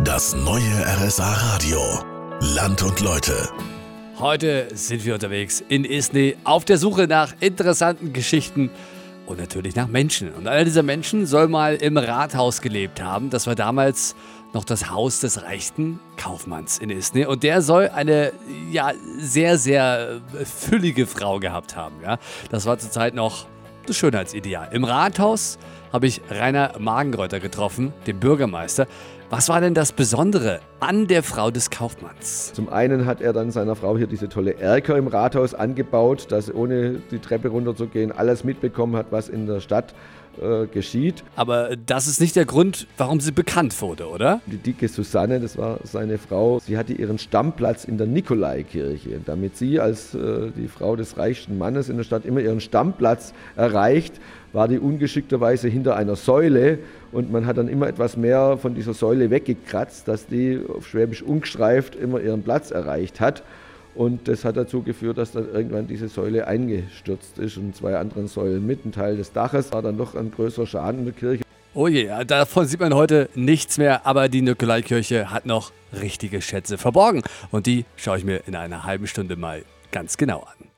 Das neue RSA Radio. Land und Leute. Heute sind wir unterwegs in Isny auf der Suche nach interessanten Geschichten und natürlich nach Menschen. Und einer dieser Menschen soll mal im Rathaus gelebt haben. Das war damals noch das Haus des reichen Kaufmanns in Isny. Und der soll eine ja, sehr, sehr füllige Frau gehabt haben. Ja? Das war zurzeit noch das Schönheitsideal. Im Rathaus habe ich Rainer Magenreuter getroffen, den Bürgermeister. Was war denn das Besondere an der Frau des Kaufmanns? Zum einen hat er dann seiner Frau hier diese tolle Erker im Rathaus angebaut, dass sie ohne die Treppe runterzugehen alles mitbekommen hat, was in der Stadt äh, geschieht. Aber das ist nicht der Grund, warum sie bekannt wurde, oder? Die dicke Susanne, das war seine Frau, sie hatte ihren Stammplatz in der Nikolaikirche. Damit sie als äh, die Frau des reichsten Mannes in der Stadt immer ihren Stammplatz erreicht, war die ungeschickterweise hinter einer Säule und man hat dann immer etwas mehr von dieser Säule weggekratzt, dass die auf Schwäbisch ungestreift immer ihren Platz erreicht hat. Und das hat dazu geführt, dass dann irgendwann diese Säule eingestürzt ist und zwei anderen Säulen mit. Ein Teil des Daches war dann noch ein größerer Schaden in der Kirche. Oh je, davon sieht man heute nichts mehr, aber die Nikolaikirche hat noch richtige Schätze verborgen. Und die schaue ich mir in einer halben Stunde mal ganz genau an.